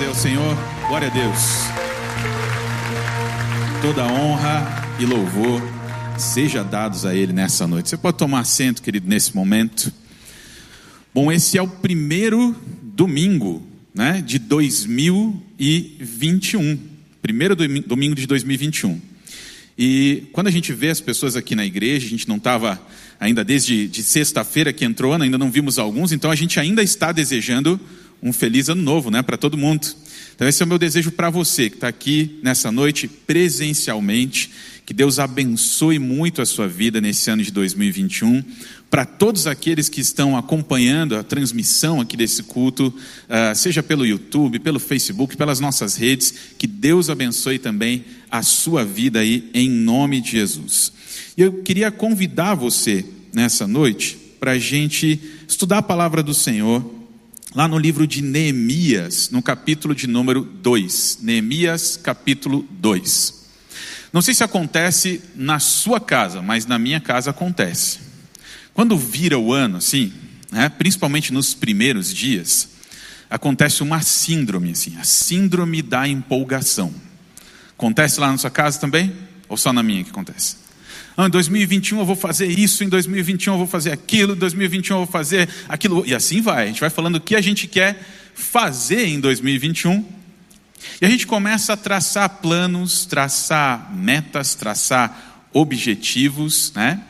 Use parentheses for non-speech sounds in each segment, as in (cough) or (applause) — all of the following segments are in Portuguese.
aí ao Senhor. Glória a Deus. Toda honra e louvor seja dados a Ele nessa noite. Você pode tomar assento, querido, nesse momento. Bom, esse é o primeiro domingo, né, de 2021. Primeiro domingo de 2021. E quando a gente vê as pessoas aqui na igreja, a gente não estava ainda desde de sexta-feira que entrou, ainda não vimos alguns, então a gente ainda está desejando um feliz ano novo, né, para todo mundo. Então esse é o meu desejo para você que está aqui nessa noite presencialmente. Que Deus abençoe muito a sua vida nesse ano de 2021. Para todos aqueles que estão acompanhando a transmissão aqui desse culto, uh, seja pelo YouTube, pelo Facebook, pelas nossas redes, que Deus abençoe também a sua vida aí, em nome de Jesus. E eu queria convidar você nessa noite para a gente estudar a palavra do Senhor lá no livro de Neemias, no capítulo de número 2. Neemias, capítulo 2. Não sei se acontece na sua casa, mas na minha casa acontece. Quando vira o ano, assim, né, principalmente nos primeiros dias, acontece uma síndrome, assim, a síndrome da empolgação. Acontece lá na sua casa também? Ou só na minha que acontece? Ah, em 2021 eu vou fazer isso, em 2021 eu vou fazer aquilo, em 2021 eu vou fazer aquilo, e assim vai. A gente vai falando o que a gente quer fazer em 2021. E a gente começa a traçar planos, traçar metas, traçar objetivos, né?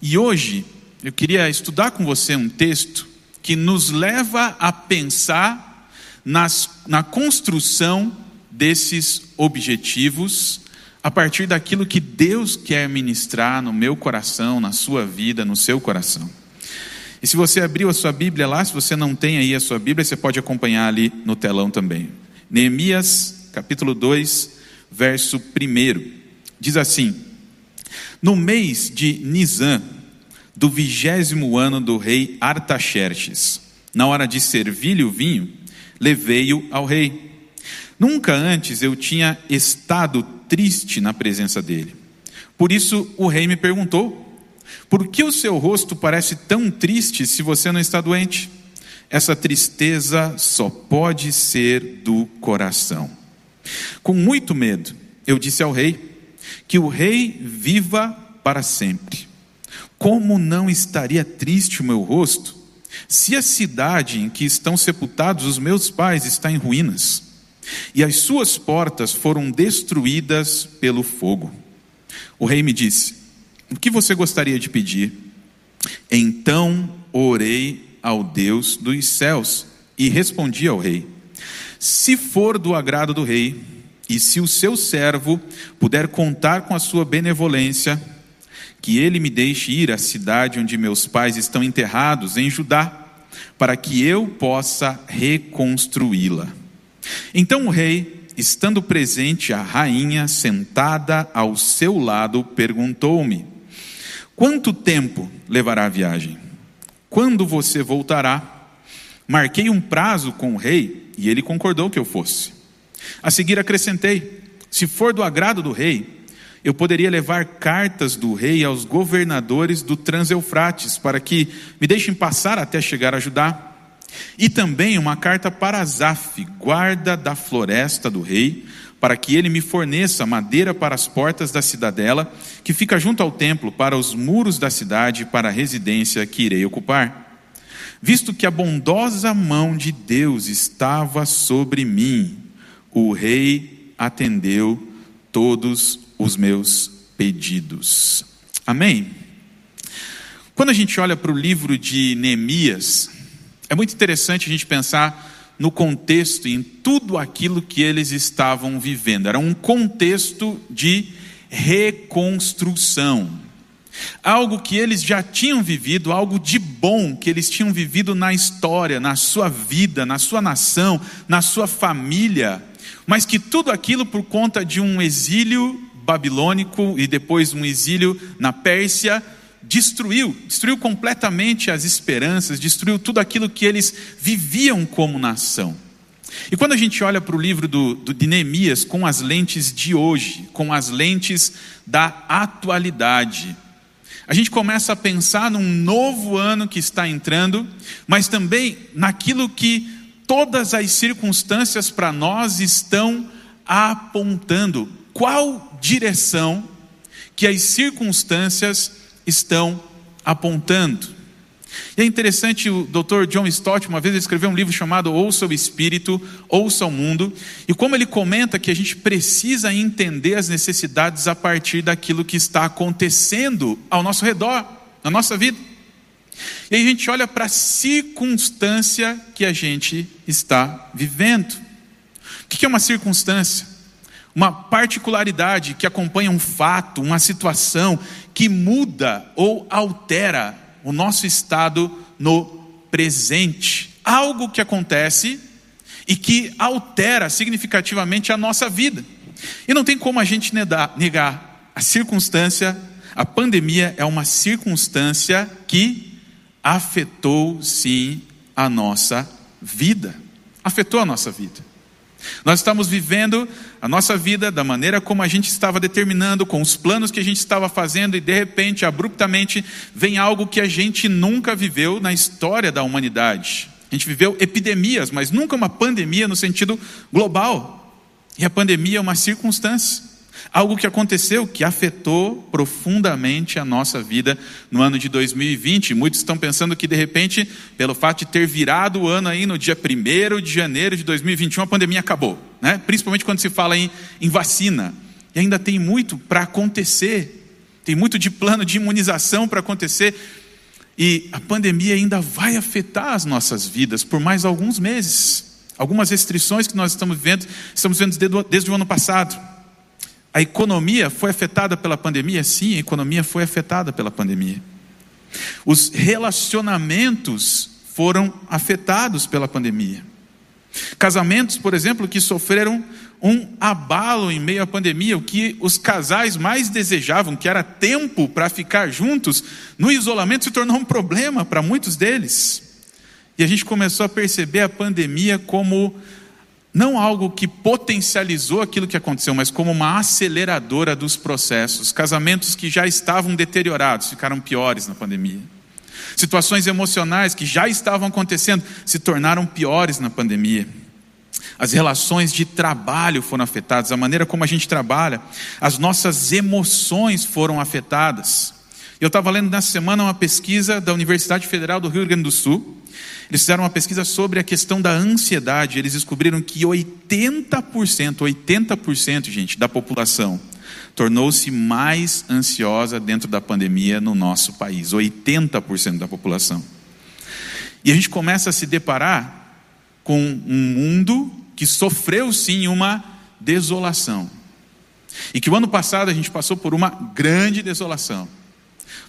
E hoje eu queria estudar com você um texto que nos leva a pensar nas, na construção desses objetivos a partir daquilo que Deus quer ministrar no meu coração, na sua vida, no seu coração. E se você abriu a sua Bíblia lá, se você não tem aí a sua Bíblia, você pode acompanhar ali no telão também. Neemias, capítulo 2, verso 1. Diz assim: No mês de Nisan, do vigésimo ano do rei Artaxerxes, na hora de servir-lhe o vinho, levei-o ao rei. Nunca antes eu tinha estado triste na presença dele. Por isso o rei me perguntou: Por que o seu rosto parece tão triste se você não está doente? Essa tristeza só pode ser do coração. Com muito medo, eu disse ao rei: Que o rei viva para sempre. Como não estaria triste o meu rosto, se a cidade em que estão sepultados os meus pais está em ruínas? E as suas portas foram destruídas pelo fogo. O rei me disse: O que você gostaria de pedir? Então orei ao Deus dos céus e respondi ao rei: Se for do agrado do rei, e se o seu servo puder contar com a sua benevolência, que ele me deixe ir à cidade onde meus pais estão enterrados, em Judá, para que eu possa reconstruí-la. Então o rei, estando presente a rainha sentada ao seu lado, perguntou-me: Quanto tempo levará a viagem? Quando você voltará? Marquei um prazo com o rei e ele concordou que eu fosse. A seguir acrescentei: Se for do agrado do rei, eu poderia levar cartas do rei aos governadores do Transeufrates para que me deixem passar até chegar a Judá. E também uma carta para Azaf, guarda da floresta do rei, para que ele me forneça madeira para as portas da cidadela, que fica junto ao templo, para os muros da cidade, para a residência que irei ocupar. Visto que a bondosa mão de Deus estava sobre mim, o rei atendeu todos os meus pedidos. Amém? Quando a gente olha para o livro de Neemias, é muito interessante a gente pensar no contexto e em tudo aquilo que eles estavam vivendo. Era um contexto de reconstrução. Algo que eles já tinham vivido, algo de bom que eles tinham vivido na história, na sua vida, na sua nação, na sua família, mas que tudo aquilo por conta de um exílio babilônico e depois um exílio na Pérsia destruiu, destruiu completamente as esperanças, destruiu tudo aquilo que eles viviam como nação. E quando a gente olha para o livro do, do, de Neemias com as lentes de hoje, com as lentes da atualidade, a gente começa a pensar num novo ano que está entrando, mas também naquilo que todas as circunstâncias para nós estão apontando qual direção que as circunstâncias estão apontando. E é interessante, o Dr. John Stott, uma vez ele escreveu um livro chamado Ouça o Espírito, Ouça o Mundo, e como ele comenta que a gente precisa entender as necessidades a partir daquilo que está acontecendo ao nosso redor, na nossa vida. E aí a gente olha para a circunstância que a gente está vivendo. O que é uma circunstância? Uma particularidade que acompanha um fato, uma situação que muda ou altera o nosso estado no presente. Algo que acontece e que altera significativamente a nossa vida. E não tem como a gente negar a circunstância, a pandemia é uma circunstância que afetou sim a nossa vida. Afetou a nossa vida. Nós estamos vivendo a nossa vida da maneira como a gente estava determinando, com os planos que a gente estava fazendo, e de repente, abruptamente, vem algo que a gente nunca viveu na história da humanidade. A gente viveu epidemias, mas nunca uma pandemia no sentido global. E a pandemia é uma circunstância. Algo que aconteceu que afetou profundamente a nossa vida no ano de 2020. Muitos estão pensando que, de repente, pelo fato de ter virado o ano aí no dia 1 de janeiro de 2021, a pandemia acabou. Né? Principalmente quando se fala em, em vacina. E ainda tem muito para acontecer. Tem muito de plano de imunização para acontecer. E a pandemia ainda vai afetar as nossas vidas por mais alguns meses. Algumas restrições que nós estamos vivendo, estamos vendo desde o ano passado. A economia foi afetada pela pandemia? Sim, a economia foi afetada pela pandemia. Os relacionamentos foram afetados pela pandemia. Casamentos, por exemplo, que sofreram um abalo em meio à pandemia, o que os casais mais desejavam, que era tempo para ficar juntos, no isolamento se tornou um problema para muitos deles. E a gente começou a perceber a pandemia como não algo que potencializou aquilo que aconteceu, mas como uma aceleradora dos processos. Casamentos que já estavam deteriorados ficaram piores na pandemia. Situações emocionais que já estavam acontecendo se tornaram piores na pandemia. As relações de trabalho foram afetadas, a maneira como a gente trabalha, as nossas emoções foram afetadas. Eu estava lendo nessa semana uma pesquisa da Universidade Federal do Rio Grande do Sul, eles fizeram uma pesquisa sobre a questão da ansiedade. Eles descobriram que 80%, 80%, gente, da população tornou-se mais ansiosa dentro da pandemia no nosso país. 80% da população. E a gente começa a se deparar com um mundo que sofreu sim uma desolação. E que o ano passado a gente passou por uma grande desolação.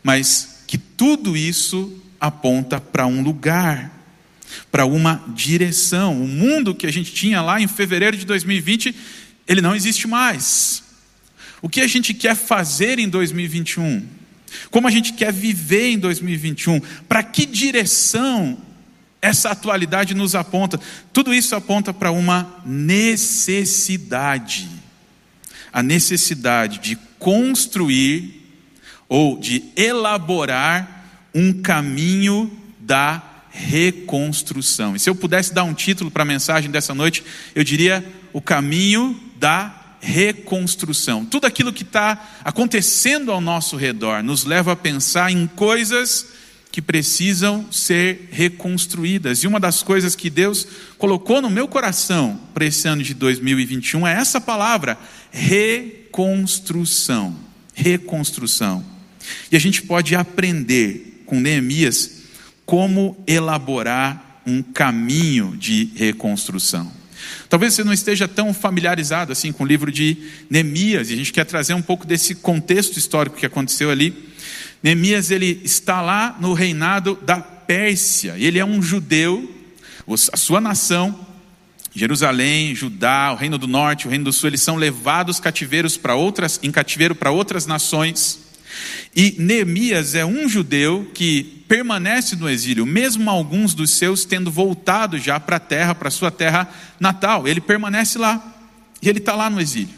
Mas que tudo isso aponta para um lugar para uma direção. O mundo que a gente tinha lá em fevereiro de 2020, ele não existe mais. O que a gente quer fazer em 2021? Como a gente quer viver em 2021? Para que direção essa atualidade nos aponta? Tudo isso aponta para uma necessidade. A necessidade de construir ou de elaborar um caminho da reconstrução. E se eu pudesse dar um título para a mensagem dessa noite, eu diria: O caminho da reconstrução. Tudo aquilo que está acontecendo ao nosso redor nos leva a pensar em coisas que precisam ser reconstruídas. E uma das coisas que Deus colocou no meu coração para esse ano de 2021 é essa palavra: reconstrução. Reconstrução. E a gente pode aprender com Neemias como elaborar um caminho de reconstrução. Talvez você não esteja tão familiarizado assim com o livro de Neemias, e a gente quer trazer um pouco desse contexto histórico que aconteceu ali. Neemias ele está lá no reinado da Pérsia, ele é um judeu, a sua nação, Jerusalém, Judá, o reino do norte, o reino do sul, eles são levados cativeiros para outras, em cativeiro para outras nações. E Neemias é um judeu que permanece no exílio, mesmo alguns dos seus tendo voltado já para a terra, para sua terra natal. Ele permanece lá. E ele está lá no exílio.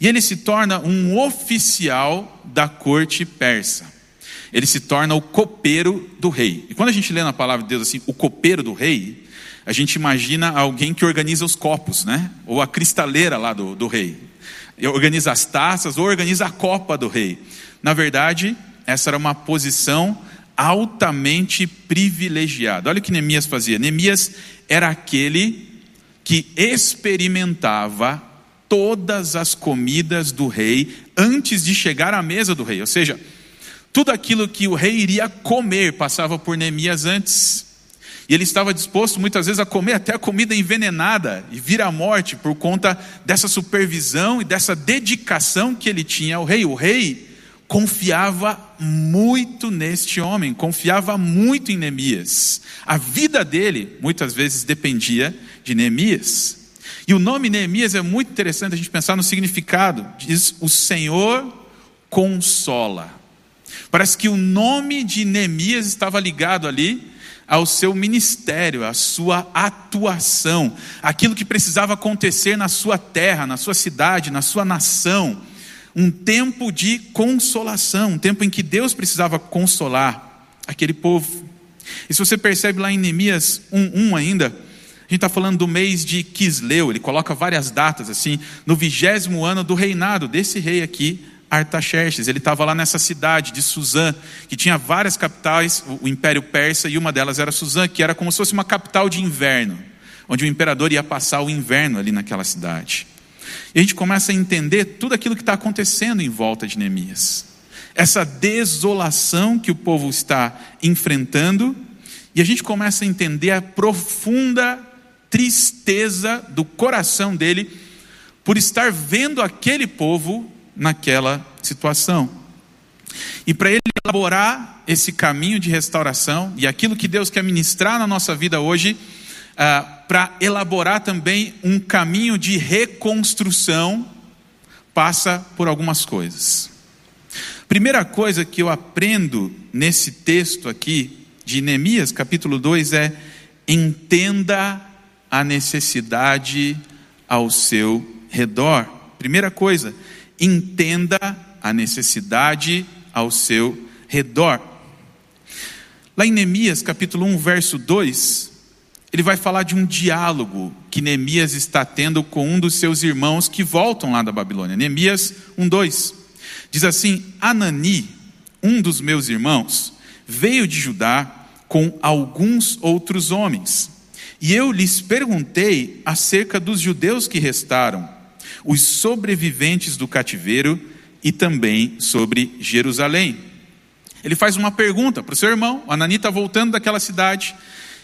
E ele se torna um oficial da corte persa. Ele se torna o copeiro do rei. E quando a gente lê na palavra de Deus assim, o copeiro do rei, a gente imagina alguém que organiza os copos, né? Ou a cristaleira lá do, do rei. Organiza as taças ou organiza a copa do rei. Na verdade, essa era uma posição altamente privilegiada. Olha o que Neemias fazia. Neemias era aquele que experimentava todas as comidas do rei antes de chegar à mesa do rei. Ou seja, tudo aquilo que o rei iria comer passava por Neemias antes. E ele estava disposto muitas vezes a comer até a comida envenenada e vir à morte por conta dessa supervisão e dessa dedicação que ele tinha ao rei. O rei confiava muito neste homem, confiava muito em Neemias. A vida dele muitas vezes dependia de Neemias. E o nome Neemias é muito interessante a gente pensar no significado. Diz: O Senhor consola. Parece que o nome de Neemias estava ligado ali ao seu ministério, à sua atuação, aquilo que precisava acontecer na sua terra, na sua cidade, na sua nação. Um tempo de consolação, um tempo em que Deus precisava consolar aquele povo. E se você percebe lá em Neemias 1:1 ainda, a gente está falando do mês de Quisleu, ele coloca várias datas assim, no vigésimo ano do reinado desse rei aqui, Artaxerxes. Ele estava lá nessa cidade de Suzã, que tinha várias capitais, o Império Persa, e uma delas era Suzã, que era como se fosse uma capital de inverno, onde o imperador ia passar o inverno ali naquela cidade. E a gente começa a entender tudo aquilo que está acontecendo em volta de Neemias. Essa desolação que o povo está enfrentando, e a gente começa a entender a profunda tristeza do coração dele por estar vendo aquele povo naquela situação. E para ele elaborar esse caminho de restauração e aquilo que Deus quer ministrar na nossa vida hoje, ah, para elaborar também um caminho de reconstrução, passa por algumas coisas. Primeira coisa que eu aprendo nesse texto aqui de Neemias, capítulo 2, é entenda a necessidade ao seu redor. Primeira coisa, entenda a necessidade ao seu redor. Lá em Neemias, capítulo 1, verso 2, ele vai falar de um diálogo que Neemias está tendo com um dos seus irmãos que voltam lá da Babilônia. Neemias 1, 2. Diz assim: Anani, um dos meus irmãos, veio de Judá com alguns outros homens e eu lhes perguntei acerca dos judeus que restaram, os sobreviventes do cativeiro e também sobre Jerusalém. Ele faz uma pergunta para o seu irmão, Anani está voltando daquela cidade,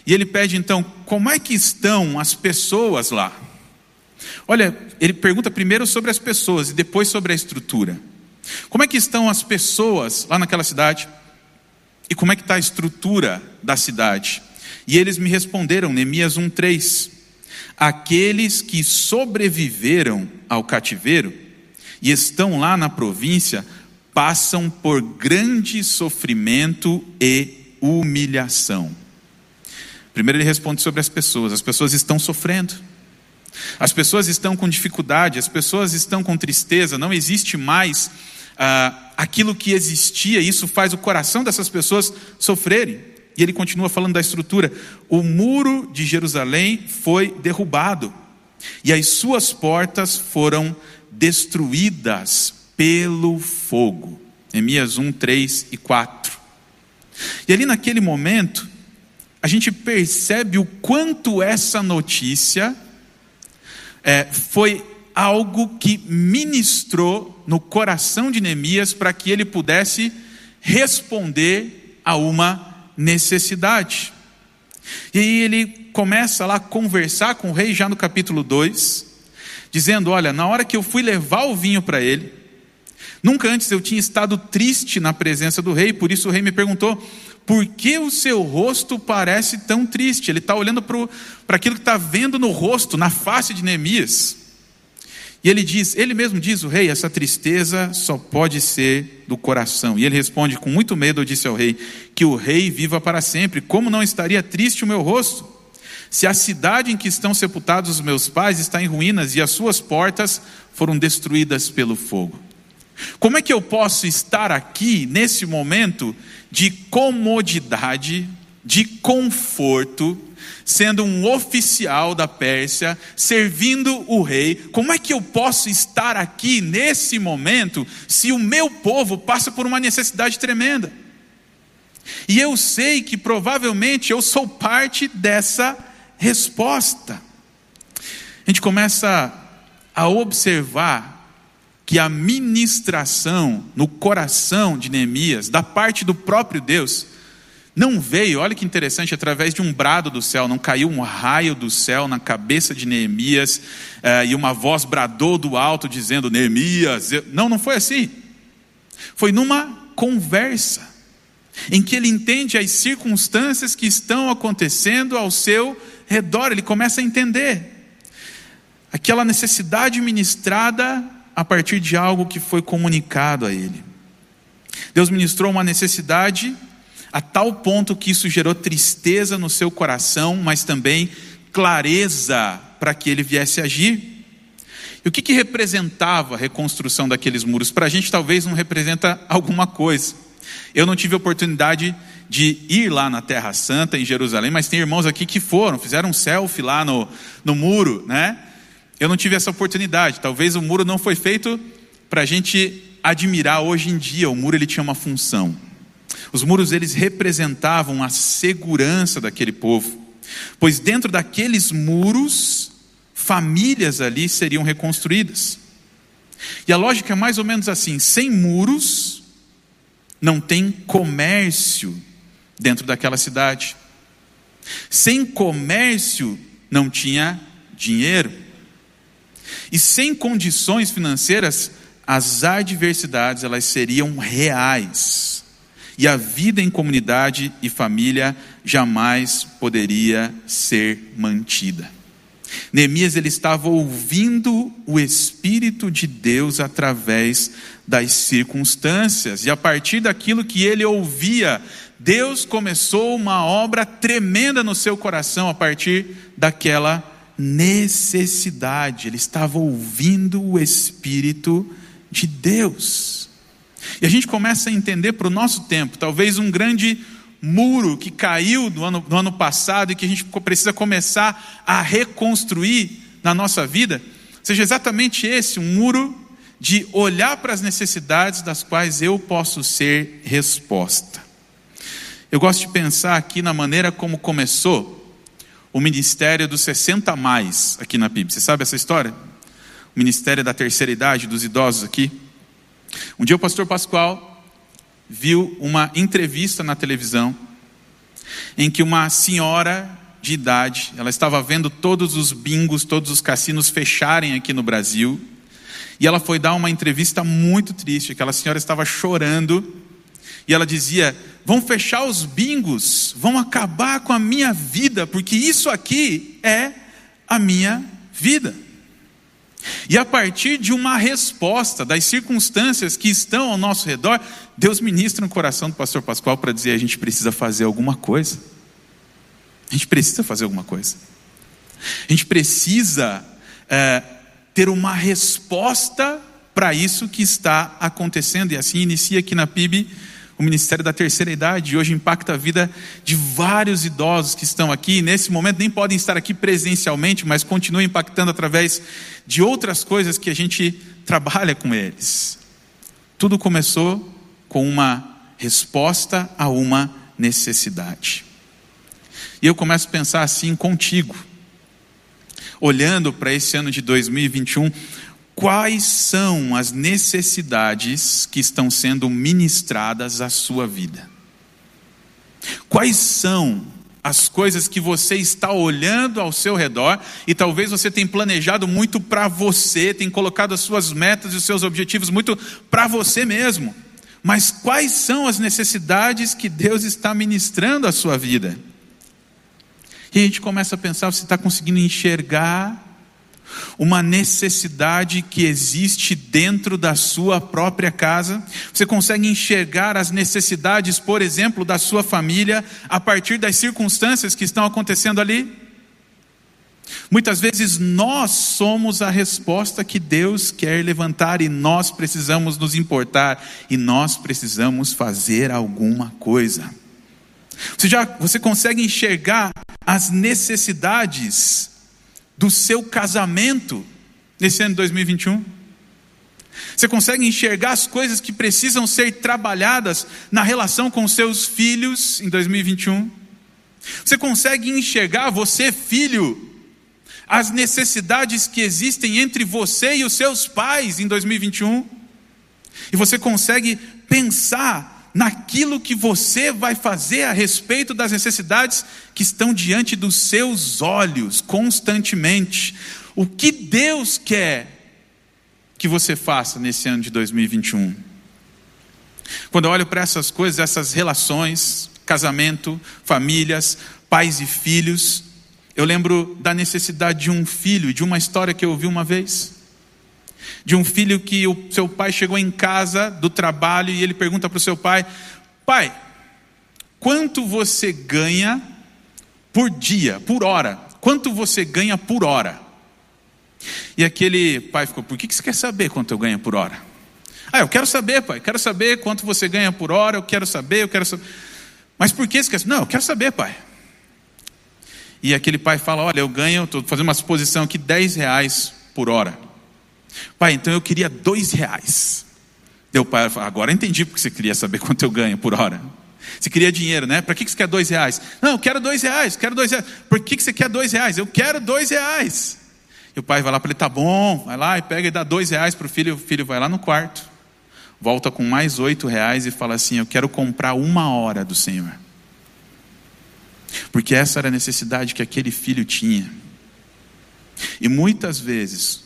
e ele pede então: como é que estão as pessoas lá? Olha, ele pergunta primeiro sobre as pessoas e depois sobre a estrutura. Como é que estão as pessoas lá naquela cidade? E como é que está a estrutura da cidade? E eles me responderam, Neemias 1:3, aqueles que sobreviveram ao cativeiro e estão lá na província passam por grande sofrimento e humilhação. Primeiro ele responde sobre as pessoas. As pessoas estão sofrendo. As pessoas estão com dificuldade, as pessoas estão com tristeza, não existe mais ah, aquilo que existia, isso faz o coração dessas pessoas sofrerem. E ele continua falando da estrutura. O muro de Jerusalém foi derrubado, e as suas portas foram destruídas pelo fogo. Emias 1, 3 e 4. E ali naquele momento, a gente percebe o quanto essa notícia é, foi algo que ministrou no coração de Neemias para que ele pudesse responder a uma necessidade. E aí ele começa lá a conversar com o rei, já no capítulo 2, dizendo: Olha, na hora que eu fui levar o vinho para ele, nunca antes eu tinha estado triste na presença do rei, por isso o rei me perguntou: Por que o seu rosto parece tão triste? Ele está olhando para aquilo que está vendo no rosto, na face de Neemias. E ele diz, ele mesmo diz, o rei, essa tristeza só pode ser do coração. E ele responde com muito medo, eu disse ao rei, que o rei viva para sempre. Como não estaria triste o meu rosto? Se a cidade em que estão sepultados os meus pais está em ruínas e as suas portas foram destruídas pelo fogo. Como é que eu posso estar aqui nesse momento de comodidade, de conforto, sendo um oficial da Pérsia, servindo o rei. Como é que eu posso estar aqui nesse momento se o meu povo passa por uma necessidade tremenda? E eu sei que provavelmente eu sou parte dessa resposta. A gente começa a observar que a ministração no coração de Neemias, da parte do próprio Deus, não veio, olha que interessante, através de um brado do céu, não caiu um raio do céu na cabeça de Neemias eh, e uma voz bradou do alto dizendo: Neemias. Não, não foi assim. Foi numa conversa, em que ele entende as circunstâncias que estão acontecendo ao seu redor, ele começa a entender aquela necessidade ministrada a partir de algo que foi comunicado a ele. Deus ministrou uma necessidade a tal ponto que isso gerou tristeza no seu coração, mas também clareza para que ele viesse agir. E o que, que representava a reconstrução daqueles muros? Para a gente talvez não representa alguma coisa. Eu não tive oportunidade de ir lá na Terra Santa, em Jerusalém, mas tem irmãos aqui que foram, fizeram um selfie lá no, no muro, né? Eu não tive essa oportunidade. Talvez o muro não foi feito para a gente admirar hoje em dia. O muro ele tinha uma função. Os muros eles representavam a segurança daquele povo, pois dentro daqueles muros famílias ali seriam reconstruídas. E a lógica é mais ou menos assim: sem muros não tem comércio dentro daquela cidade. Sem comércio não tinha dinheiro. E sem condições financeiras, as adversidades elas seriam reais e a vida em comunidade e família jamais poderia ser mantida. Neemias ele estava ouvindo o Espírito de Deus através das circunstâncias, e a partir daquilo que ele ouvia, Deus começou uma obra tremenda no seu coração a partir daquela necessidade. Ele estava ouvindo o Espírito de Deus. E a gente começa a entender para o nosso tempo, talvez um grande muro que caiu no ano, no ano passado e que a gente precisa começar a reconstruir na nossa vida, seja exatamente esse, um muro de olhar para as necessidades das quais eu posso ser resposta. Eu gosto de pensar aqui na maneira como começou o ministério dos 60 mais aqui na PIB. Você sabe essa história? O ministério da terceira idade, dos idosos aqui. Um dia o pastor Pascoal viu uma entrevista na televisão em que uma senhora de idade, ela estava vendo todos os bingos, todos os cassinos fecharem aqui no Brasil, e ela foi dar uma entrevista muito triste, aquela senhora estava chorando, e ela dizia: "Vão fechar os bingos, vão acabar com a minha vida, porque isso aqui é a minha vida". E a partir de uma resposta das circunstâncias que estão ao nosso redor, Deus ministra no coração do pastor Pascoal para dizer: a gente precisa fazer alguma coisa. A gente precisa fazer alguma coisa. A gente precisa é, ter uma resposta para isso que está acontecendo. E assim inicia aqui na PIB o Ministério da Terceira Idade, hoje impacta a vida de vários idosos que estão aqui, nesse momento nem podem estar aqui presencialmente, mas continuam impactando através de outras coisas que a gente trabalha com eles. Tudo começou com uma resposta a uma necessidade. E eu começo a pensar assim contigo, olhando para esse ano de 2021, quais são as necessidades que estão sendo ministradas à sua vida. Quais são as coisas que você está olhando ao seu redor e talvez você tenha planejado muito para você, tem colocado as suas metas e os seus objetivos muito para você mesmo. Mas quais são as necessidades que Deus está ministrando à sua vida? E a gente começa a pensar, você está conseguindo enxergar uma necessidade que existe dentro da sua própria casa. Você consegue enxergar as necessidades, por exemplo, da sua família a partir das circunstâncias que estão acontecendo ali? Muitas vezes nós somos a resposta que Deus quer levantar e nós precisamos nos importar e nós precisamos fazer alguma coisa. Você já você consegue enxergar as necessidades do seu casamento nesse ano de 2021? Você consegue enxergar as coisas que precisam ser trabalhadas na relação com seus filhos em 2021? Você consegue enxergar, você filho, as necessidades que existem entre você e os seus pais em 2021? E você consegue pensar naquilo que você vai fazer a respeito das necessidades que estão diante dos seus olhos constantemente. O que Deus quer que você faça nesse ano de 2021? Quando eu olho para essas coisas, essas relações, casamento, famílias, pais e filhos, eu lembro da necessidade de um filho, de uma história que eu ouvi uma vez de um filho que o seu pai chegou em casa do trabalho e ele pergunta para o seu pai: Pai, quanto você ganha por dia, por hora? Quanto você ganha por hora? E aquele pai ficou: Por que você quer saber quanto eu ganho por hora? Ah, eu quero saber, pai, quero saber quanto você ganha por hora, eu quero saber, eu quero saber. Mas por que você quer saber? Não, eu quero saber, pai. E aquele pai fala: Olha, eu ganho, estou fazendo uma suposição aqui, 10 reais por hora. Pai, então eu queria dois reais. Deu pai, agora entendi porque você queria saber (laughs) quanto eu ganho por hora. Você queria dinheiro, né? Para que você quer dois reais? Não, eu quero dois reais, quero dois reais. Por que você quer dois reais? Eu quero dois reais. E o pai vai lá para ele, tá bom, vai lá e pega e dá dois reais para o filho. O filho vai lá no quarto, volta com mais oito reais e fala assim: Eu quero comprar uma hora do Senhor. Porque essa era a necessidade que aquele filho tinha. E muitas vezes,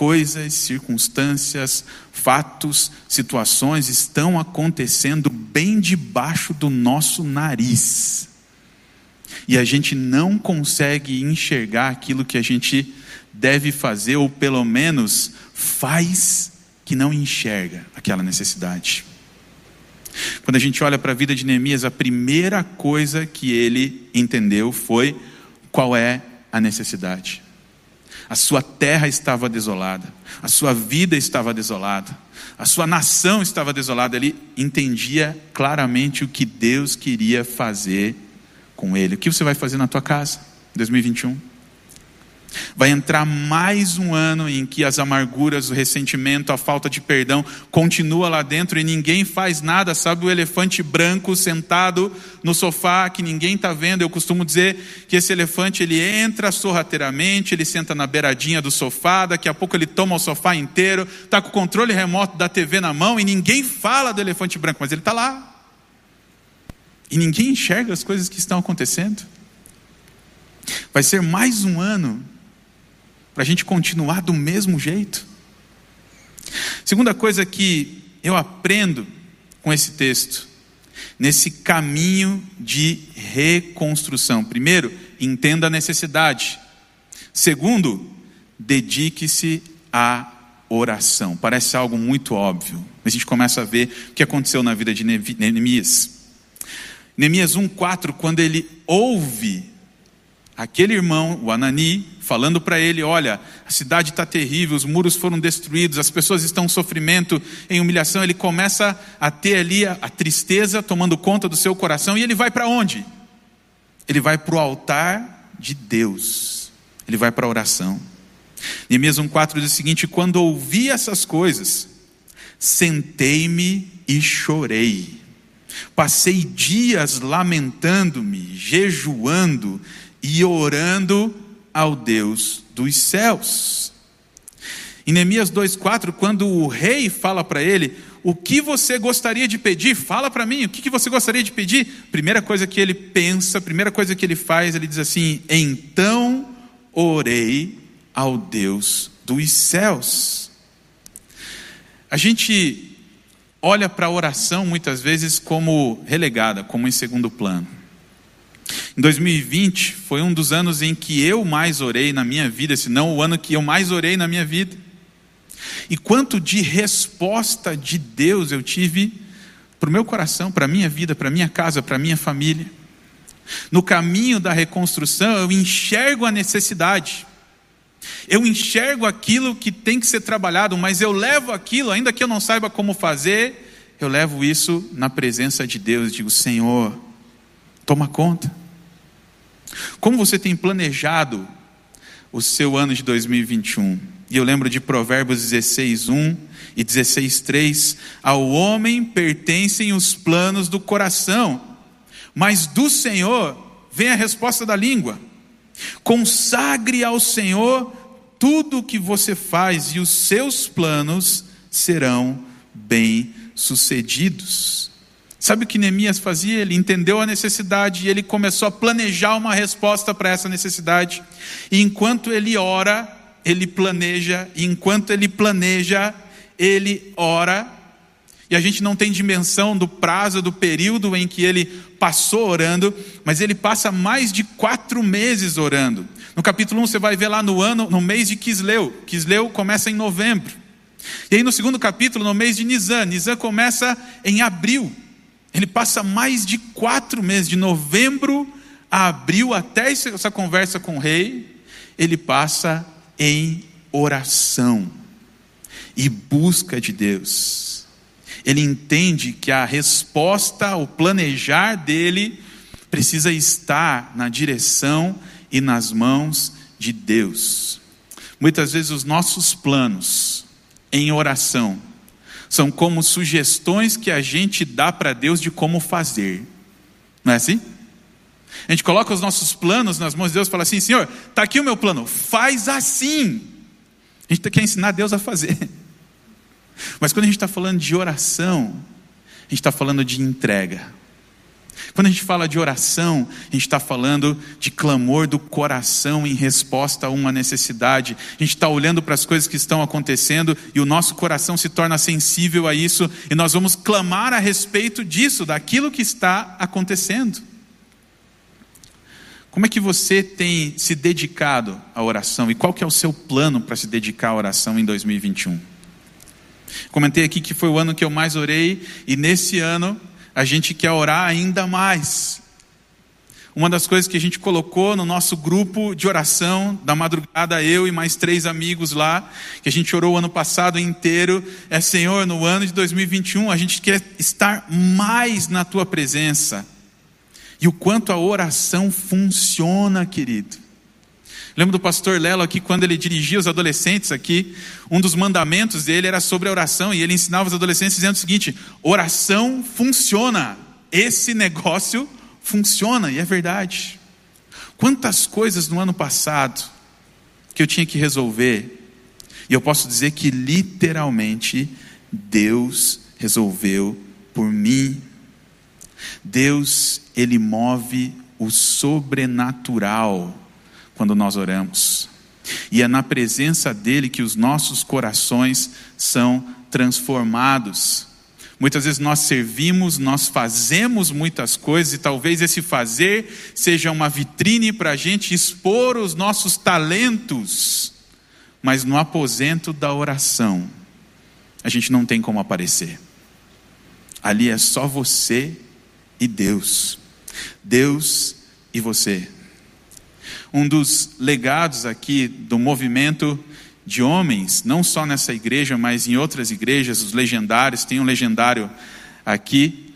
coisas, circunstâncias, fatos, situações estão acontecendo bem debaixo do nosso nariz. E a gente não consegue enxergar aquilo que a gente deve fazer, ou pelo menos faz que não enxerga aquela necessidade. Quando a gente olha para a vida de Neemias, a primeira coisa que ele entendeu foi qual é a necessidade. A sua terra estava desolada, a sua vida estava desolada, a sua nação estava desolada. Ele entendia claramente o que Deus queria fazer com ele. O que você vai fazer na tua casa em 2021? Vai entrar mais um ano em que as amarguras, o ressentimento, a falta de perdão continua lá dentro e ninguém faz nada. Sabe o elefante branco sentado no sofá que ninguém está vendo? Eu costumo dizer que esse elefante ele entra sorrateiramente, ele senta na beiradinha do sofá, daqui a pouco ele toma o sofá inteiro, está com o controle remoto da TV na mão e ninguém fala do elefante branco, mas ele está lá. E ninguém enxerga as coisas que estão acontecendo. Vai ser mais um ano para a gente continuar do mesmo jeito? Segunda coisa que eu aprendo com esse texto, nesse caminho de reconstrução. Primeiro, entenda a necessidade. Segundo, dedique-se à oração. Parece algo muito óbvio, mas a gente começa a ver o que aconteceu na vida de Neemias. Neemias 1,4, quando ele ouve aquele irmão, o Anani, falando para ele: Olha, a cidade está terrível, os muros foram destruídos, as pessoas estão em sofrimento, em humilhação. Ele começa a ter ali a, a tristeza tomando conta do seu coração e ele vai para onde? Ele vai para o altar de Deus, ele vai para a oração. Neemias 1,4 diz o seguinte: Quando ouvi essas coisas, sentei-me e chorei. Passei dias lamentando-me, jejuando e orando ao Deus dos céus. Em Neemias 2,4, quando o rei fala para ele, o que você gostaria de pedir? Fala para mim, o que você gostaria de pedir? Primeira coisa que ele pensa, primeira coisa que ele faz, ele diz assim: Então orei ao Deus dos céus. A gente olha para a oração muitas vezes como relegada, como em segundo plano. Em 2020 foi um dos anos em que eu mais orei na minha vida, se não o ano que eu mais orei na minha vida. E quanto de resposta de Deus eu tive para o meu coração, para a minha vida, para a minha casa, para a minha família. No caminho da reconstrução, eu enxergo a necessidade. Eu enxergo aquilo que tem que ser trabalhado, mas eu levo aquilo, ainda que eu não saiba como fazer, eu levo isso na presença de Deus. Digo, Senhor, Toma conta. Como você tem planejado o seu ano de 2021? E eu lembro de Provérbios 16, 1 e 16, 3. Ao homem pertencem os planos do coração, mas do Senhor vem a resposta da língua. Consagre ao Senhor tudo o que você faz, e os seus planos serão bem-sucedidos. Sabe o que Neemias fazia? Ele entendeu a necessidade e ele começou a planejar uma resposta para essa necessidade. E enquanto ele ora, ele planeja, e enquanto ele planeja, ele ora. E a gente não tem dimensão do prazo, do período em que ele passou orando, mas ele passa mais de quatro meses orando. No capítulo 1 você vai ver lá no ano, no mês de Quisleu. Quisleu começa em novembro. E aí no segundo capítulo, no mês de Nisan, Nisan começa em abril. Ele passa mais de quatro meses, de novembro a abril, até essa conversa com o rei, ele passa em oração e busca de Deus. Ele entende que a resposta, o planejar dele, precisa estar na direção e nas mãos de Deus. Muitas vezes os nossos planos em oração são como sugestões que a gente dá para Deus de como fazer. Não é assim? A gente coloca os nossos planos nas mãos de Deus e fala assim: Senhor, está aqui o meu plano, faz assim. A gente quer ensinar Deus a fazer. (laughs) Mas quando a gente está falando de oração, a gente está falando de entrega. Quando a gente fala de oração, a gente está falando de clamor do coração em resposta a uma necessidade. A gente está olhando para as coisas que estão acontecendo e o nosso coração se torna sensível a isso e nós vamos clamar a respeito disso, daquilo que está acontecendo. Como é que você tem se dedicado à oração e qual que é o seu plano para se dedicar à oração em 2021? Comentei aqui que foi o ano que eu mais orei e nesse ano a gente quer orar ainda mais. Uma das coisas que a gente colocou no nosso grupo de oração da madrugada, eu e mais três amigos lá, que a gente orou o ano passado inteiro, é Senhor, no ano de 2021 a gente quer estar mais na tua presença. E o quanto a oração funciona, querido. Lembro do pastor Lelo aqui, quando ele dirigia os adolescentes aqui, um dos mandamentos dele era sobre a oração, e ele ensinava os adolescentes dizendo o seguinte: oração funciona, esse negócio funciona, e é verdade. Quantas coisas no ano passado que eu tinha que resolver, e eu posso dizer que literalmente Deus resolveu por mim. Deus, Ele move o sobrenatural quando nós oramos. E é na presença dele que os nossos corações são transformados. Muitas vezes nós servimos, nós fazemos muitas coisas, e talvez esse fazer seja uma vitrine para a gente expor os nossos talentos, mas no aposento da oração, a gente não tem como aparecer. Ali é só você e Deus. Deus e você. Um dos legados aqui do movimento de homens, não só nessa igreja, mas em outras igrejas, os legendários, tem um legendário aqui,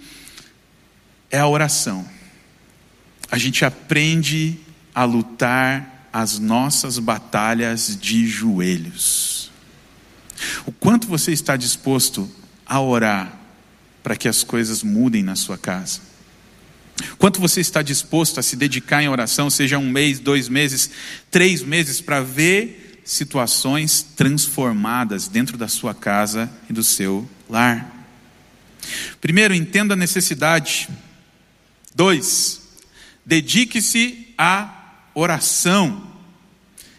é a oração. A gente aprende a lutar as nossas batalhas de joelhos. O quanto você está disposto a orar para que as coisas mudem na sua casa? Quanto você está disposto a se dedicar em oração, seja um mês, dois meses, três meses, para ver situações transformadas dentro da sua casa e do seu lar? Primeiro, entenda a necessidade. Dois, dedique-se à oração.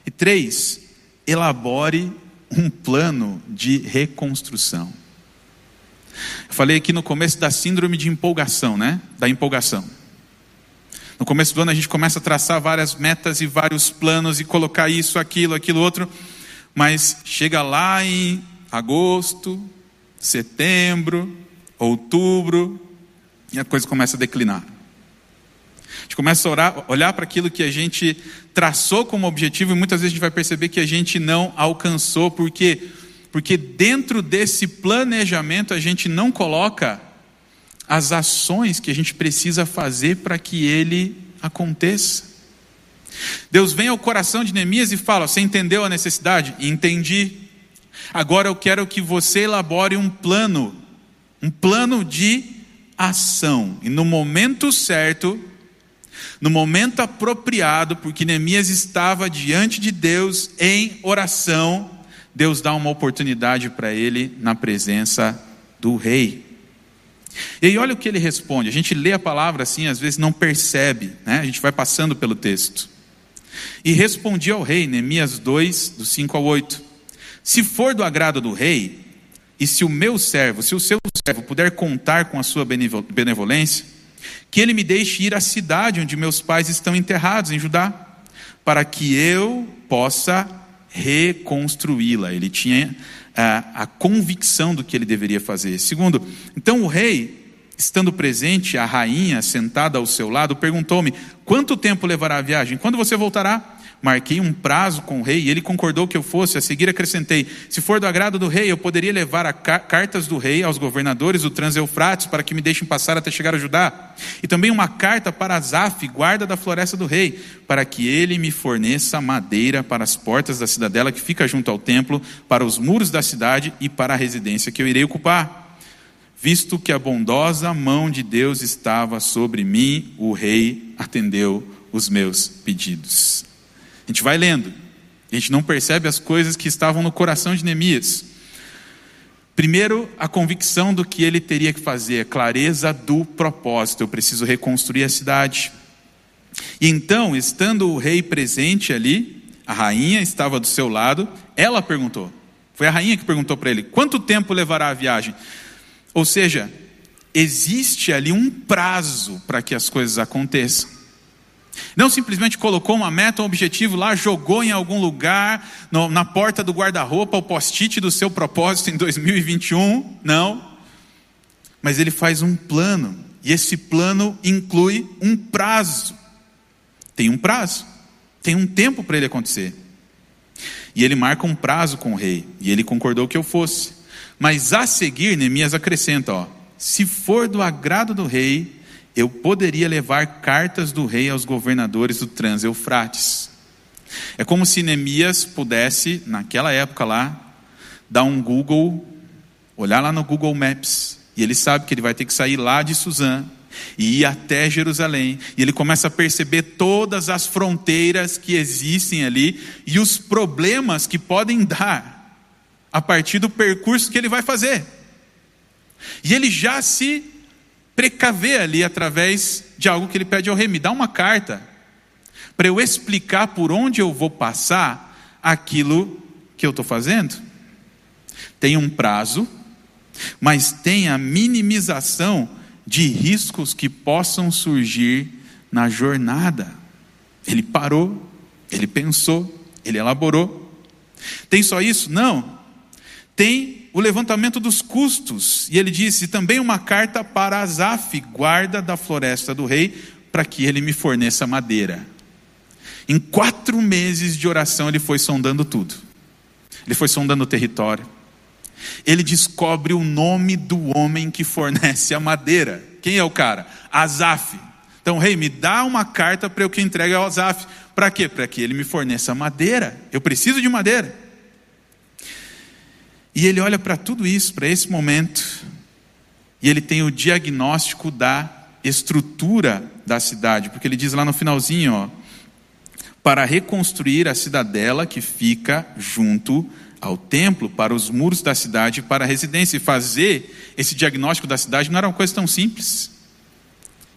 E três, elabore um plano de reconstrução. Eu falei aqui no começo da síndrome de empolgação, né? Da empolgação. No começo do ano a gente começa a traçar várias metas e vários planos e colocar isso, aquilo, aquilo outro, mas chega lá em agosto, setembro, outubro e a coisa começa a declinar. A gente começa a orar, olhar para aquilo que a gente traçou como objetivo e muitas vezes a gente vai perceber que a gente não alcançou, porque porque dentro desse planejamento a gente não coloca as ações que a gente precisa fazer para que ele aconteça. Deus vem ao coração de Neemias e fala: Você entendeu a necessidade? Entendi. Agora eu quero que você elabore um plano, um plano de ação. E no momento certo, no momento apropriado, porque Neemias estava diante de Deus em oração, Deus dá uma oportunidade para ele na presença do rei. E aí olha o que ele responde. A gente lê a palavra assim, às vezes não percebe, né? A gente vai passando pelo texto. E respondi ao rei, Neemias 2, do 5 ao 8: Se for do agrado do rei, e se o meu servo, se o seu servo puder contar com a sua benevolência, que ele me deixe ir à cidade onde meus pais estão enterrados em Judá, para que eu possa reconstruí-la. Ele tinha a, a convicção do que ele deveria fazer. Segundo, então o rei, estando presente, a rainha sentada ao seu lado, perguntou-me: Quanto tempo levará a viagem? Quando você voltará? Marquei um prazo com o rei e ele concordou que eu fosse. A seguir acrescentei: Se for do agrado do rei, eu poderia levar a cartas do rei aos governadores do Transeufrates para que me deixem passar até chegar a Judá. E também uma carta para Azaf, guarda da floresta do rei, para que ele me forneça madeira para as portas da cidadela que fica junto ao templo, para os muros da cidade e para a residência que eu irei ocupar. Visto que a bondosa mão de Deus estava sobre mim, o rei atendeu os meus pedidos. A gente vai lendo, a gente não percebe as coisas que estavam no coração de Neemias. Primeiro, a convicção do que ele teria que fazer, a clareza do propósito. Eu preciso reconstruir a cidade. E então, estando o rei presente ali, a rainha estava do seu lado, ela perguntou. Foi a rainha que perguntou para ele: quanto tempo levará a viagem? Ou seja, existe ali um prazo para que as coisas aconteçam. Não simplesmente colocou uma meta, um objetivo lá, jogou em algum lugar, no, na porta do guarda-roupa, o post-it do seu propósito em 2021. Não. Mas ele faz um plano. E esse plano inclui um prazo. Tem um prazo. Tem um tempo para ele acontecer. E ele marca um prazo com o rei. E ele concordou que eu fosse. Mas a seguir, Neemias acrescenta: ó, se for do agrado do rei, eu poderia levar cartas do rei aos governadores do Trans-Eufrates. É como se Neemias pudesse, naquela época lá, dar um Google, olhar lá no Google Maps, e ele sabe que ele vai ter que sair lá de Suzã e ir até Jerusalém, e ele começa a perceber todas as fronteiras que existem ali e os problemas que podem dar a partir do percurso que ele vai fazer. E ele já se precaver ali através de algo que ele pede ao rei: me dá uma carta para eu explicar por onde eu vou passar aquilo que eu estou fazendo. Tem um prazo, mas tem a minimização de riscos que possam surgir na jornada. Ele parou, ele pensou, ele elaborou. Tem só isso? Não. Tem o levantamento dos custos. E ele disse também uma carta para Azaf, guarda da floresta do rei, para que ele me forneça madeira. Em quatro meses de oração, ele foi sondando tudo. Ele foi sondando o território. Ele descobre o nome do homem que fornece a madeira. Quem é o cara? Azaf. Então, rei, me dá uma carta para eu que entregue ao Azaf. Para quê? Para que ele me forneça madeira. Eu preciso de madeira. E ele olha para tudo isso, para esse momento, e ele tem o diagnóstico da estrutura da cidade, porque ele diz lá no finalzinho, ó, para reconstruir a cidadela que fica junto ao templo, para os muros da cidade, para a residência. E fazer esse diagnóstico da cidade não era uma coisa tão simples.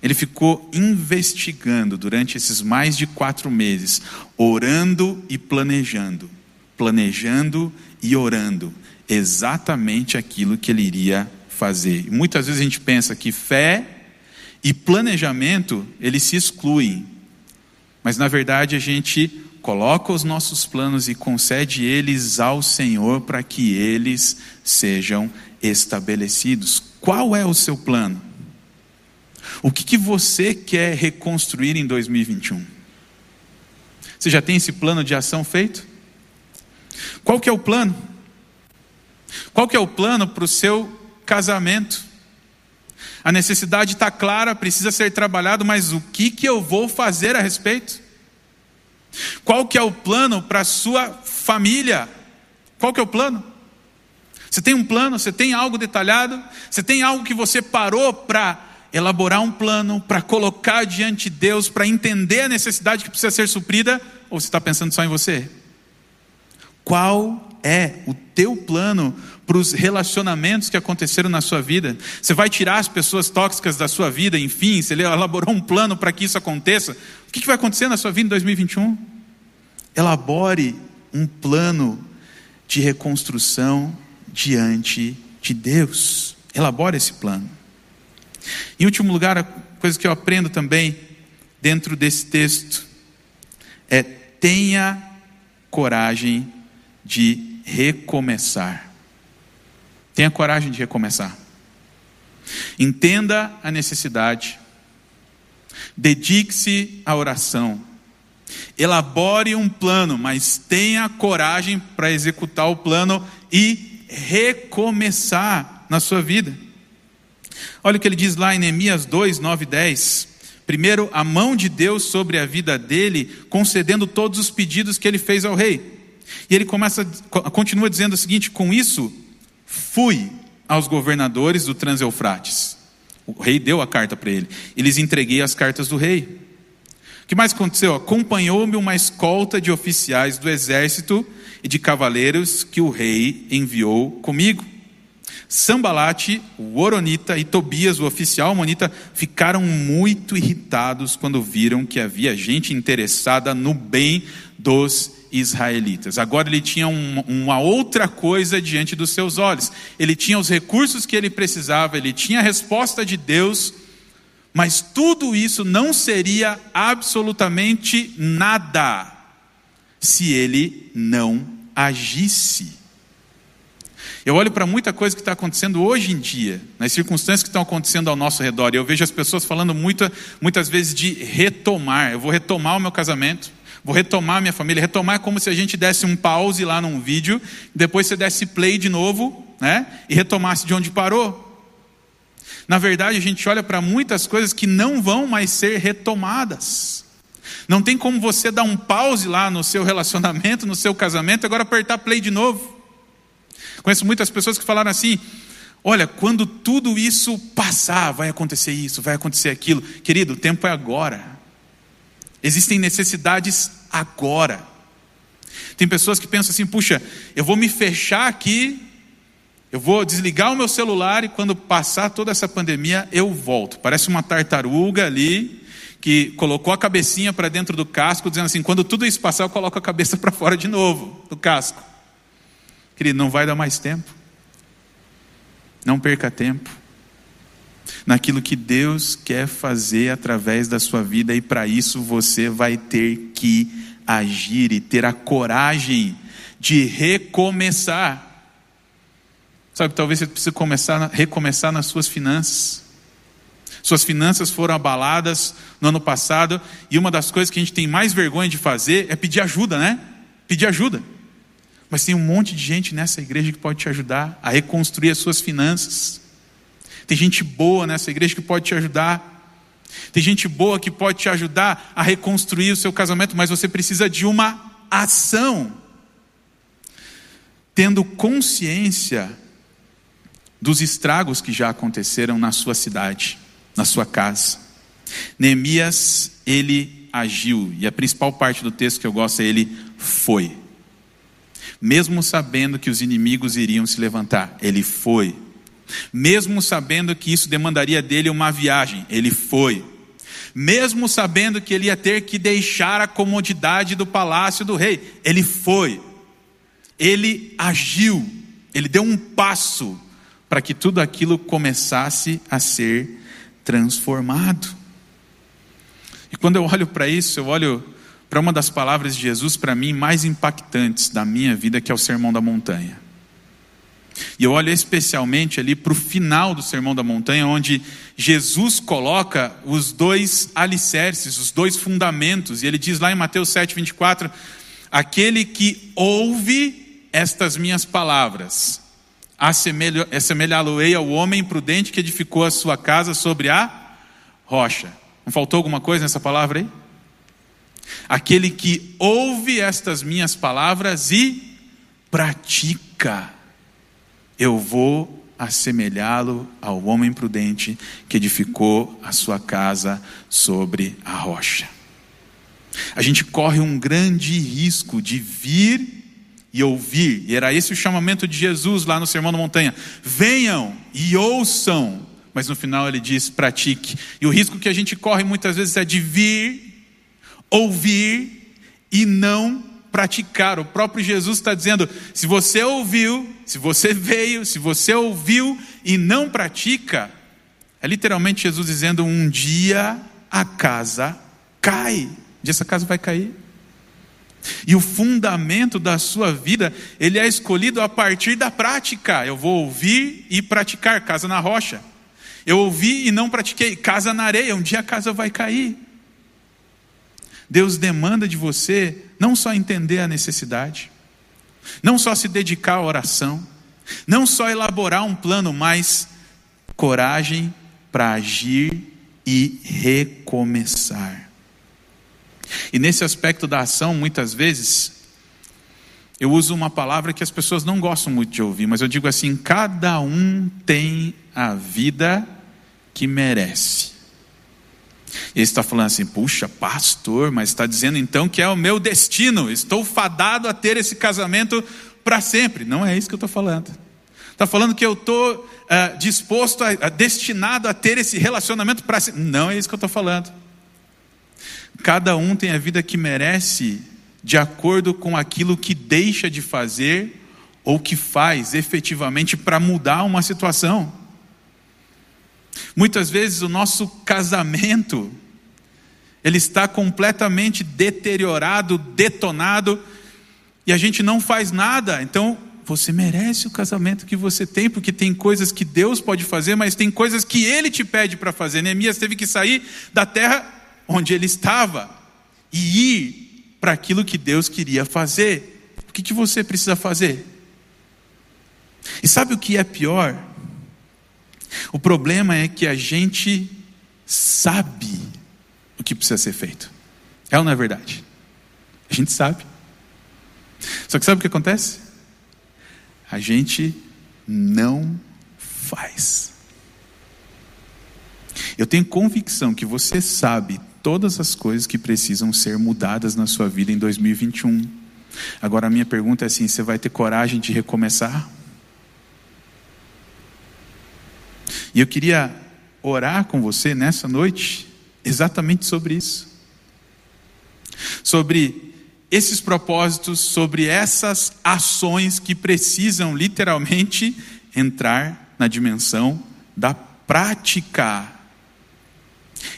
Ele ficou investigando durante esses mais de quatro meses, orando e planejando, planejando e orando, exatamente aquilo que ele iria fazer. E muitas vezes a gente pensa que fé e planejamento eles se excluem, mas na verdade a gente coloca os nossos planos e concede eles ao Senhor para que eles sejam estabelecidos. Qual é o seu plano? O que, que você quer reconstruir em 2021? Você já tem esse plano de ação feito? Qual que é o plano? Qual que é o plano para o seu casamento? A necessidade está clara, precisa ser trabalhado, mas o que, que eu vou fazer a respeito? Qual que é o plano para a sua família? Qual que é o plano? Você tem um plano, você tem algo detalhado, você tem algo que você parou para elaborar um plano, para colocar diante de Deus, para entender a necessidade que precisa ser suprida, ou você está pensando só em você? Qual é o teu plano para os relacionamentos que aconteceram na sua vida? Você vai tirar as pessoas tóxicas da sua vida, enfim, você elaborou um plano para que isso aconteça? O que vai acontecer na sua vida em 2021? Elabore um plano de reconstrução diante de Deus. Elabore esse plano. Em último lugar, a coisa que eu aprendo também dentro desse texto é tenha coragem de recomeçar. Tenha coragem de recomeçar. Entenda a necessidade. Dedique-se à oração. Elabore um plano, mas tenha coragem para executar o plano e recomeçar na sua vida. Olha o que ele diz lá em Neemias 2, 9 e 10. Primeiro, a mão de Deus sobre a vida dele, concedendo todos os pedidos que ele fez ao rei. E ele começa, continua dizendo o seguinte: com isso, fui aos governadores do Transeufrates. O rei deu a carta para ele. E lhes entreguei as cartas do rei. O que mais aconteceu? Acompanhou-me uma escolta de oficiais do exército e de cavaleiros que o rei enviou comigo. Sambalate, o Oronita e Tobias, o oficial Monita, ficaram muito irritados quando viram que havia gente interessada no bem dos israelitas. Agora ele tinha um, uma outra coisa diante dos seus olhos. Ele tinha os recursos que ele precisava, ele tinha a resposta de Deus, mas tudo isso não seria absolutamente nada se ele não agisse. Eu olho para muita coisa que está acontecendo hoje em dia, nas circunstâncias que estão acontecendo ao nosso redor, e eu vejo as pessoas falando muita, muitas vezes de retomar. Eu vou retomar o meu casamento, vou retomar minha família. Retomar é como se a gente desse um pause lá num vídeo, depois você desse play de novo, né? E retomasse de onde parou. Na verdade, a gente olha para muitas coisas que não vão mais ser retomadas. Não tem como você dar um pause lá no seu relacionamento, no seu casamento, agora apertar play de novo. Conheço muitas pessoas que falaram assim: olha, quando tudo isso passar, vai acontecer isso, vai acontecer aquilo. Querido, o tempo é agora. Existem necessidades agora. Tem pessoas que pensam assim: puxa, eu vou me fechar aqui, eu vou desligar o meu celular e quando passar toda essa pandemia eu volto. Parece uma tartaruga ali que colocou a cabecinha para dentro do casco, dizendo assim: quando tudo isso passar, eu coloco a cabeça para fora de novo do casco. Querido, não vai dar mais tempo. Não perca tempo naquilo que Deus quer fazer através da sua vida, e para isso você vai ter que agir e ter a coragem de recomeçar. Sabe, talvez você precise começar, recomeçar nas suas finanças. Suas finanças foram abaladas no ano passado, e uma das coisas que a gente tem mais vergonha de fazer é pedir ajuda, né? Pedir ajuda. Mas tem um monte de gente nessa igreja que pode te ajudar a reconstruir as suas finanças. Tem gente boa nessa igreja que pode te ajudar. Tem gente boa que pode te ajudar a reconstruir o seu casamento, mas você precisa de uma ação. Tendo consciência dos estragos que já aconteceram na sua cidade, na sua casa. Neemias, ele agiu, e a principal parte do texto que eu gosto é ele foi. Mesmo sabendo que os inimigos iriam se levantar, ele foi mesmo sabendo que isso demandaria dele uma viagem, ele foi. Mesmo sabendo que ele ia ter que deixar a comodidade do palácio do rei, ele foi. Ele agiu, ele deu um passo para que tudo aquilo começasse a ser transformado. E quando eu olho para isso, eu olho para uma das palavras de Jesus para mim mais impactantes da minha vida, que é o Sermão da Montanha. E eu olho especialmente ali para o final do Sermão da Montanha, onde Jesus coloca os dois alicerces, os dois fundamentos. E ele diz lá em Mateus 7, 24: Aquele que ouve estas minhas palavras, assemelhá-lo-ei ao homem prudente que edificou a sua casa sobre a rocha. Não faltou alguma coisa nessa palavra aí? Aquele que ouve estas minhas palavras e pratica, eu vou assemelhá-lo ao homem prudente que edificou a sua casa sobre a rocha. A gente corre um grande risco de vir e ouvir, e era esse o chamamento de Jesus lá no Sermão da Montanha: venham e ouçam, mas no final ele diz: pratique. E o risco que a gente corre muitas vezes é de vir, ouvir e não praticar. O próprio Jesus está dizendo: se você ouviu, se você veio, se você ouviu e não pratica, é literalmente Jesus dizendo: um dia a casa cai. Um dia essa casa vai cair. E o fundamento da sua vida, ele é escolhido a partir da prática. Eu vou ouvir e praticar, casa na rocha. Eu ouvi e não pratiquei, casa na areia. Um dia a casa vai cair. Deus demanda de você não só entender a necessidade, não só se dedicar à oração, não só elaborar um plano, mas coragem para agir e recomeçar. E nesse aspecto da ação, muitas vezes, eu uso uma palavra que as pessoas não gostam muito de ouvir, mas eu digo assim: cada um tem a vida que merece. E ele está falando assim: puxa, pastor, mas está dizendo então que é o meu destino, estou fadado a ter esse casamento para sempre. Não é isso que eu estou falando. Está falando que eu estou uh, disposto, a, a, destinado a ter esse relacionamento para sempre. Não é isso que eu estou falando. Cada um tem a vida que merece de acordo com aquilo que deixa de fazer ou que faz efetivamente para mudar uma situação. Muitas vezes o nosso casamento ele está completamente deteriorado, detonado, e a gente não faz nada. Então, você merece o casamento que você tem, porque tem coisas que Deus pode fazer, mas tem coisas que ele te pede para fazer. Neemias teve que sair da terra onde ele estava e ir para aquilo que Deus queria fazer. O que, que você precisa fazer? E sabe o que é pior? O problema é que a gente sabe o que precisa ser feito. É ou não é verdade? A gente sabe. Só que sabe o que acontece? A gente não faz. Eu tenho convicção que você sabe todas as coisas que precisam ser mudadas na sua vida em 2021. Agora a minha pergunta é assim: você vai ter coragem de recomeçar? E eu queria orar com você nessa noite exatamente sobre isso. Sobre esses propósitos, sobre essas ações que precisam literalmente entrar na dimensão da prática.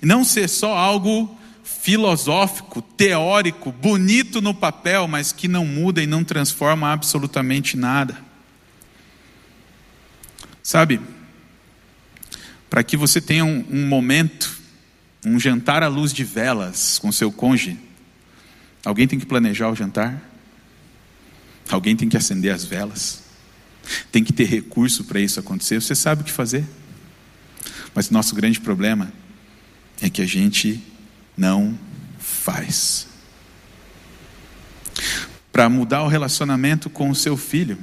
E não ser só algo filosófico, teórico, bonito no papel, mas que não muda e não transforma absolutamente nada. Sabe? Para que você tenha um, um momento, um jantar à luz de velas com seu cônjuge. Alguém tem que planejar o jantar, alguém tem que acender as velas, tem que ter recurso para isso acontecer. Você sabe o que fazer, mas nosso grande problema é que a gente não faz. Para mudar o relacionamento com o seu filho,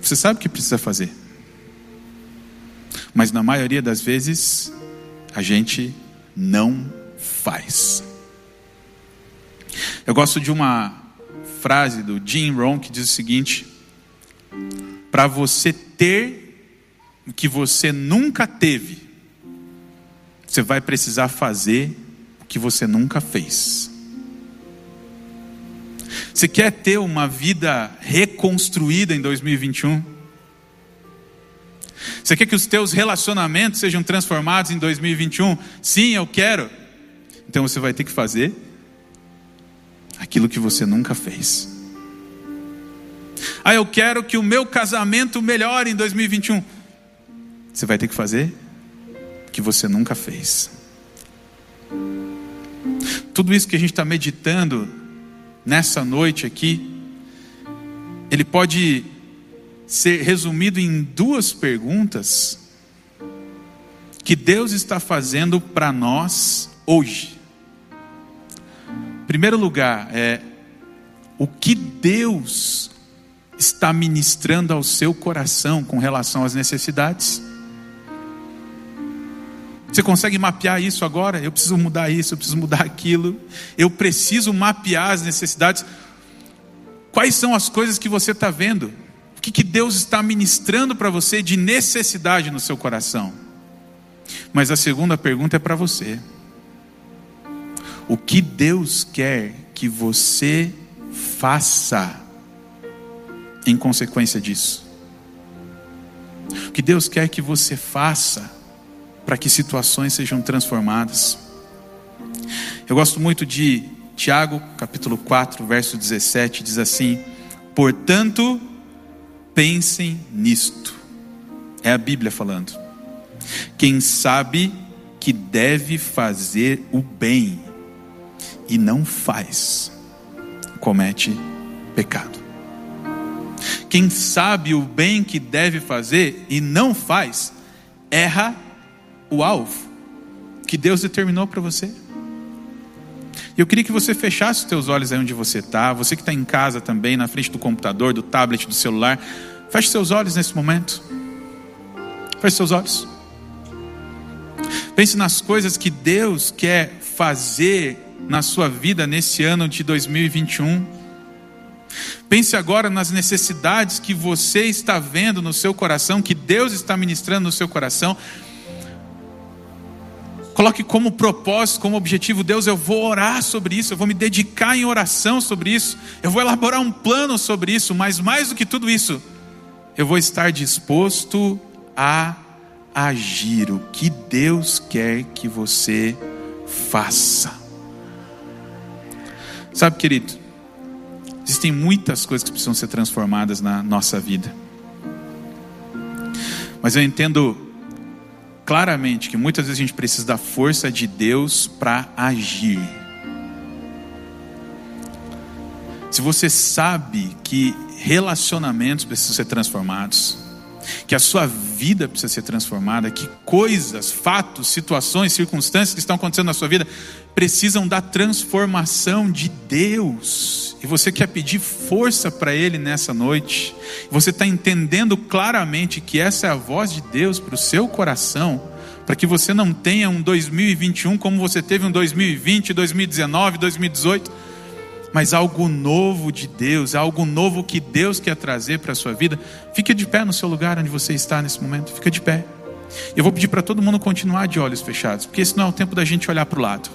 você sabe o que precisa fazer mas na maioria das vezes a gente não faz. Eu gosto de uma frase do Jim Rohn que diz o seguinte: para você ter o que você nunca teve, você vai precisar fazer o que você nunca fez. Você quer ter uma vida reconstruída em 2021? Você quer que os teus relacionamentos sejam transformados em 2021? Sim, eu quero. Então você vai ter que fazer aquilo que você nunca fez. Ah, eu quero que o meu casamento melhore em 2021. Você vai ter que fazer o que você nunca fez. Tudo isso que a gente está meditando nessa noite aqui, ele pode ser resumido em duas perguntas que Deus está fazendo para nós hoje. Em primeiro lugar, é o que Deus está ministrando ao seu coração com relação às necessidades. Você consegue mapear isso agora? Eu preciso mudar isso, eu preciso mudar aquilo. Eu preciso mapear as necessidades. Quais são as coisas que você está vendo? O que, que Deus está ministrando para você de necessidade no seu coração? Mas a segunda pergunta é para você: O que Deus quer que você faça em consequência disso? O que Deus quer que você faça para que situações sejam transformadas? Eu gosto muito de Tiago, capítulo 4, verso 17, diz assim: Portanto, Pensem nisto. É a Bíblia falando. Quem sabe que deve fazer o bem e não faz, comete pecado. Quem sabe o bem que deve fazer e não faz, erra o alvo que Deus determinou para você. Eu queria que você fechasse os teus olhos aí onde você está. Você que está em casa também, na frente do computador, do tablet, do celular. Feche seus olhos nesse momento. Feche seus olhos. Pense nas coisas que Deus quer fazer na sua vida nesse ano de 2021. Pense agora nas necessidades que você está vendo no seu coração, que Deus está ministrando no seu coração. Coloque como propósito, como objetivo, Deus, eu vou orar sobre isso, eu vou me dedicar em oração sobre isso, eu vou elaborar um plano sobre isso, mas mais do que tudo isso, eu vou estar disposto a agir o que Deus quer que você faça. Sabe, querido, existem muitas coisas que precisam ser transformadas na nossa vida, mas eu entendo claramente que muitas vezes a gente precisa da força de Deus para agir. Se você sabe que relacionamentos precisam ser transformados, que a sua vida precisa ser transformada, que coisas, fatos, situações, circunstâncias que estão acontecendo na sua vida precisam da transformação de Deus. E você quer pedir força para Ele nessa noite. Você está entendendo claramente que essa é a voz de Deus para o seu coração. Para que você não tenha um 2021 como você teve um 2020, 2019, 2018 mas algo novo de Deus, algo novo que Deus quer trazer para a sua vida, fique de pé no seu lugar onde você está nesse momento, fica de pé. Eu vou pedir para todo mundo continuar de olhos fechados, porque esse não é o tempo da gente olhar para o lado.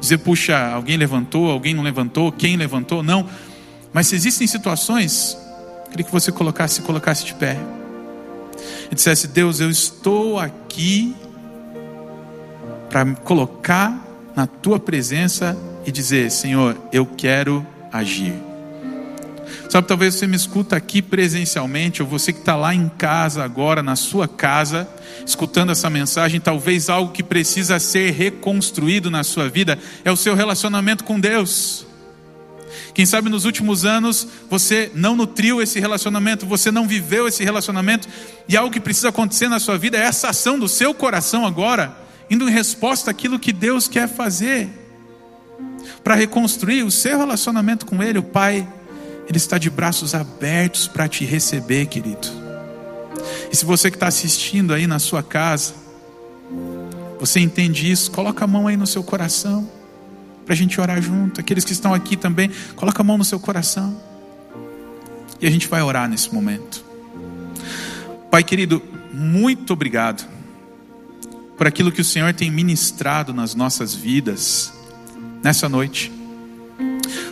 Dizer, puxa, alguém levantou, alguém não levantou, quem levantou, não. Mas se existem situações, queria que você colocasse, se colocasse de pé. E dissesse, Deus, eu estou aqui para colocar na tua presença e dizer: Senhor, eu quero agir. Sabe, talvez você me escuta aqui presencialmente, ou você que está lá em casa agora, na sua casa, escutando essa mensagem, talvez algo que precisa ser reconstruído na sua vida é o seu relacionamento com Deus. Quem sabe nos últimos anos você não nutriu esse relacionamento, você não viveu esse relacionamento, e algo que precisa acontecer na sua vida é essa ação do seu coração agora, indo em resposta àquilo que Deus quer fazer para reconstruir o seu relacionamento com Ele, o Pai, Ele está de braços abertos para te receber, querido. E se você que está assistindo aí na sua casa, você entende isso, coloca a mão aí no seu coração, para a gente orar junto. Aqueles que estão aqui também, coloca a mão no seu coração. E a gente vai orar nesse momento. Pai querido, muito obrigado por aquilo que o Senhor tem ministrado nas nossas vidas nessa noite.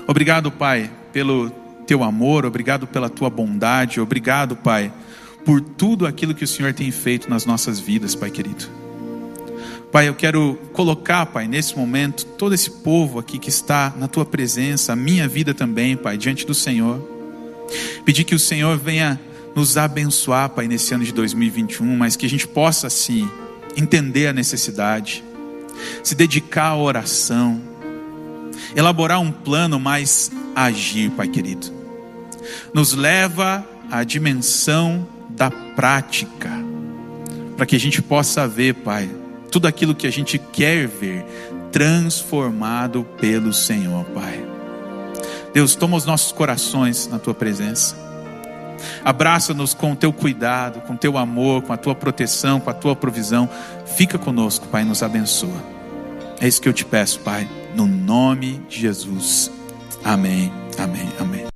Obrigado, Pai, pelo teu amor, obrigado pela tua bondade, obrigado, Pai, por tudo aquilo que o Senhor tem feito nas nossas vidas, Pai querido. Pai, eu quero colocar, Pai, nesse momento, todo esse povo aqui que está na tua presença, a minha vida também, Pai, diante do Senhor. Pedir que o Senhor venha nos abençoar, Pai, nesse ano de 2021, mas que a gente possa, sim, entender a necessidade, se dedicar à oração, elaborar um plano, mas agir, Pai querido. Nos leva a dimensão da prática, para que a gente possa ver, Pai, tudo aquilo que a gente quer ver transformado pelo Senhor, Pai. Deus, toma os nossos corações na tua presença. Abraça-nos com o teu cuidado, com o teu amor, com a tua proteção, com a tua provisão. Fica conosco, Pai, nos abençoa. É isso que eu te peço, Pai, no nome de Jesus. Amém, amém, amém.